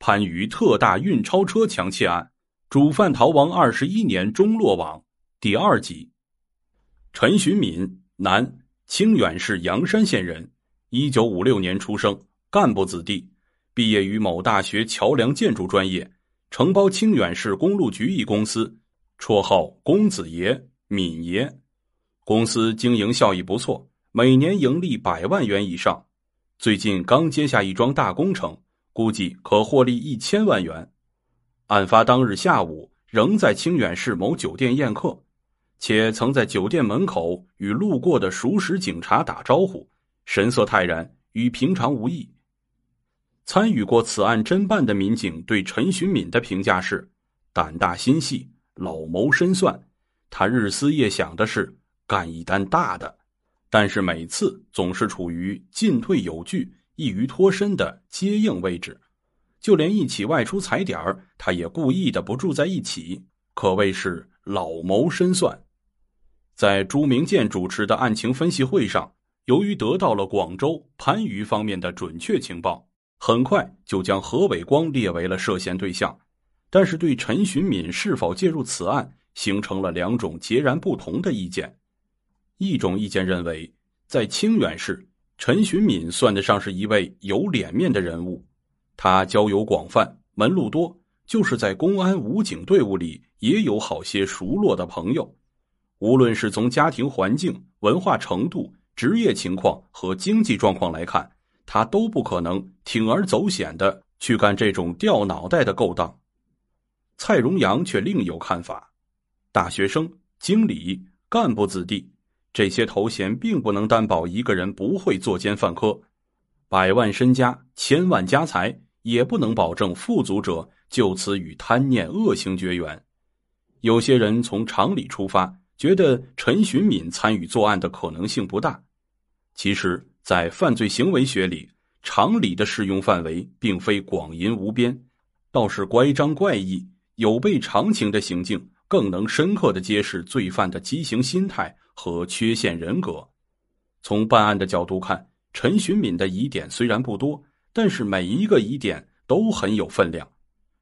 番禺特大运钞车抢窃案，主犯逃亡二十一年终落网。第二集。陈寻敏，男，清远市阳山县人，一九五六年出生，干部子弟，毕业于某大学桥梁建筑专业，承包清远市公路局一公司，绰号公子爷、敏爷。公司经营效益不错，每年盈利百万元以上。最近刚接下一桩大工程。估计可获利一千万元。案发当日下午，仍在清远市某酒店宴客，且曾在酒店门口与路过的熟识警察打招呼，神色泰然，与平常无异。参与过此案侦办的民警对陈寻敏的评价是：胆大心细，老谋深算。他日思夜想的是干一单大的，但是每次总是处于进退有据。易于脱身的接应位置，就连一起外出踩点儿，他也故意的不住在一起，可谓是老谋深算。在朱明建主持的案情分析会上，由于得到了广州、番禺方面的准确情报，很快就将何伟光列为了涉嫌对象，但是对陈寻敏是否介入此案，形成了两种截然不同的意见。一种意见认为，在清远市。陈寻敏算得上是一位有脸面的人物，他交友广泛，门路多，就是在公安武警队伍里也有好些熟络的朋友。无论是从家庭环境、文化程度、职业情况和经济状况来看，他都不可能铤而走险的去干这种掉脑袋的勾当。蔡荣阳却另有看法：大学生、经理、干部子弟。这些头衔并不能担保一个人不会作奸犯科，百万身家、千万家财也不能保证富足者就此与贪念恶行绝缘。有些人从常理出发，觉得陈寻敏参与作案的可能性不大。其实，在犯罪行为学里，常理的适用范围并非广银无边，倒是乖张怪异、有悖常情的行径更能深刻的揭示罪犯的畸形心态。和缺陷人格，从办案的角度看，陈寻敏的疑点虽然不多，但是每一个疑点都很有分量，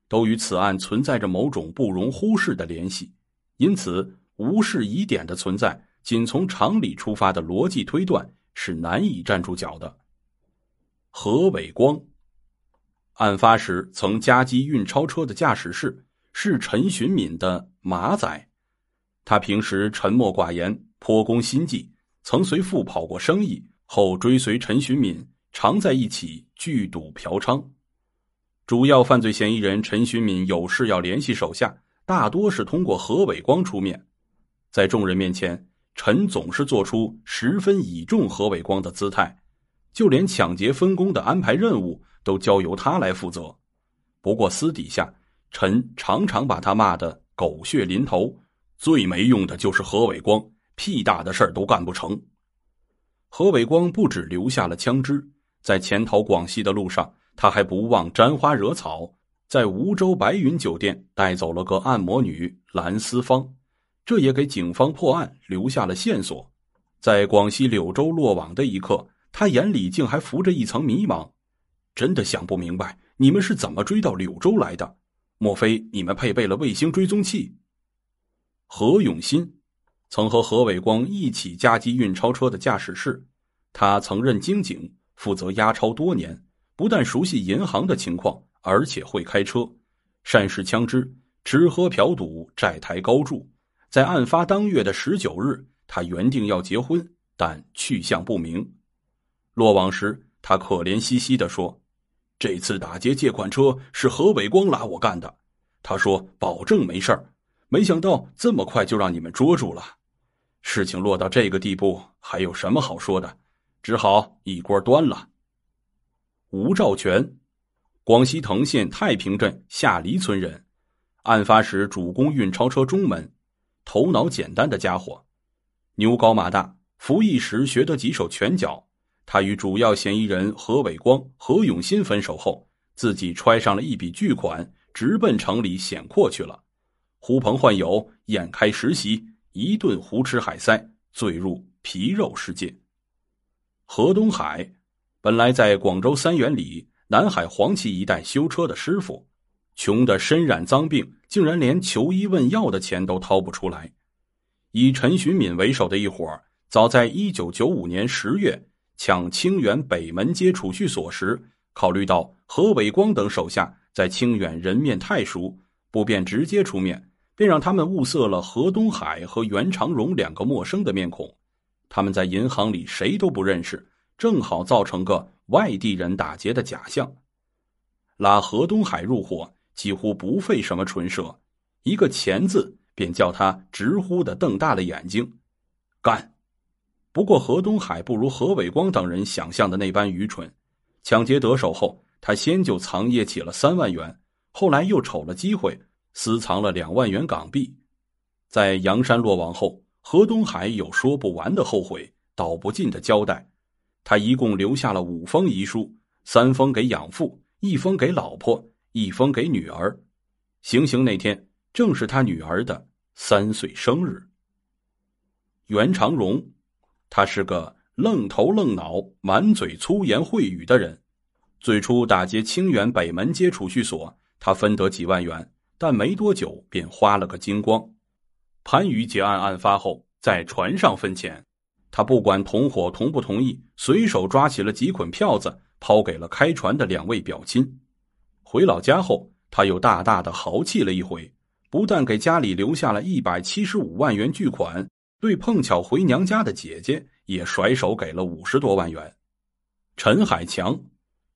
都与此案存在着某种不容忽视的联系。因此，无视疑点的存在，仅从常理出发的逻辑推断是难以站住脚的。何伟光，案发时曾夹击运钞车的驾驶室是陈寻敏的马仔，他平时沉默寡言。颇工心计，曾随父跑过生意，后追随陈寻敏，常在一起聚赌嫖娼。主要犯罪嫌疑人陈寻敏有事要联系手下，大多是通过何伟光出面。在众人面前，陈总是做出十分倚重何伟光的姿态，就连抢劫分工的安排任务都交由他来负责。不过私底下，陈常常把他骂得狗血淋头，最没用的就是何伟光。屁大的事儿都干不成。何伟光不止留下了枪支，在潜逃广西的路上，他还不忘沾花惹草，在梧州白云酒店带走了个按摩女蓝思芳，这也给警方破案留下了线索。在广西柳州落网的一刻，他眼里竟还浮着一层迷茫，真的想不明白你们是怎么追到柳州来的？莫非你们配备了卫星追踪器？何永新。曾和何伟光一起夹击运钞车的驾驶室，他曾任经警，负责押钞多年，不但熟悉银行的情况，而且会开车，善使枪支，吃喝嫖赌，债台高筑。在案发当月的十九日，他原定要结婚，但去向不明。落网时，他可怜兮兮地说：“这次打劫借款车是何伟光拉我干的，他说保证没事儿。”没想到这么快就让你们捉住了，事情落到这个地步，还有什么好说的？只好一锅端了。吴兆全，广西藤县太平镇下黎村人，案发时主攻运钞车中门，头脑简单的家伙，牛高马大，服役时学得几手拳脚。他与主要嫌疑人何伟光、何永新分手后，自己揣上了一笔巨款，直奔城里显阔去了。呼朋唤友，宴开实习，一顿胡吃海塞，醉入皮肉世界。何东海本来在广州三元里南海黄岐一带修车的师傅，穷得身染脏病，竟然连求医问药的钱都掏不出来。以陈寻敏为首的一伙，早在一九九五年十月抢清远北门街储蓄所时，考虑到何伟光等手下在清远人面太熟，不便直接出面，便让他们物色了何东海和袁长荣两个陌生的面孔。他们在银行里谁都不认识，正好造成个外地人打劫的假象。拉何东海入伙几乎不费什么唇舌，一个“钱”字。便叫他直呼的瞪大了眼睛，干。不过何东海不如何伟光等人想象的那般愚蠢。抢劫得手后，他先就藏掖起了三万元，后来又瞅了机会私藏了两万元港币。在阳山落网后，何东海有说不完的后悔，道不尽的交代。他一共留下了五封遗书，三封给养父，一封给老婆，一封给女儿。行刑那天。正是他女儿的三岁生日。袁长荣，他是个愣头愣脑、满嘴粗言秽语的人。最初打劫清远北门街储蓄所，他分得几万元，但没多久便花了个精光。番禺劫案案发后，在船上分钱，他不管同伙同不同意，随手抓起了几捆票子，抛给了开船的两位表亲。回老家后，他又大大的豪气了一回。不但给家里留下了一百七十五万元巨款，对碰巧回娘家的姐姐也甩手给了五十多万元。陈海强，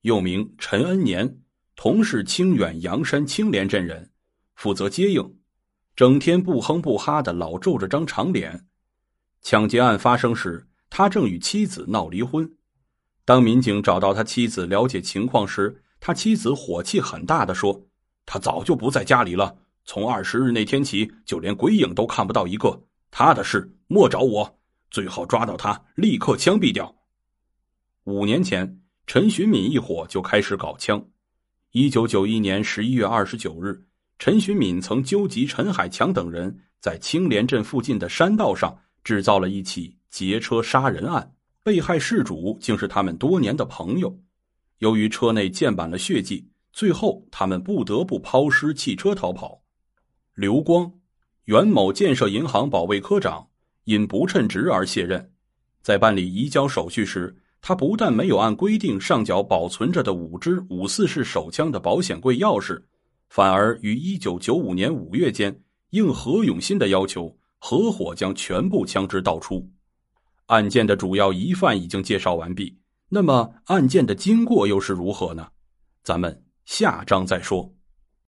又名陈恩年，同是清远阳山青莲镇人，负责接应，整天不哼不哈的，老皱着张长脸。抢劫案发生时，他正与妻子闹离婚。当民警找到他妻子了解情况时，他妻子火气很大的说：“他早就不在家里了。”从二十日那天起，就连鬼影都看不到一个。他的事莫找我，最好抓到他，立刻枪毙掉。五年前，陈寻敏一伙就开始搞枪。一九九一年十一月二十九日，陈寻敏曾纠集陈海强等人，在青莲镇附近的山道上制造了一起劫车杀人案，被害事主竟是他们多年的朋友。由于车内溅满了血迹，最后他们不得不抛尸弃车逃跑。刘光，袁某建设银行保卫科长，因不称职而卸任。在办理移交手续时，他不但没有按规定上缴保存着的五支五四式手枪的保险柜钥匙，反而于一九九五年五月间应何永新的要求，合伙将全部枪支倒出。案件的主要疑犯已经介绍完毕，那么案件的经过又是如何呢？咱们下章再说。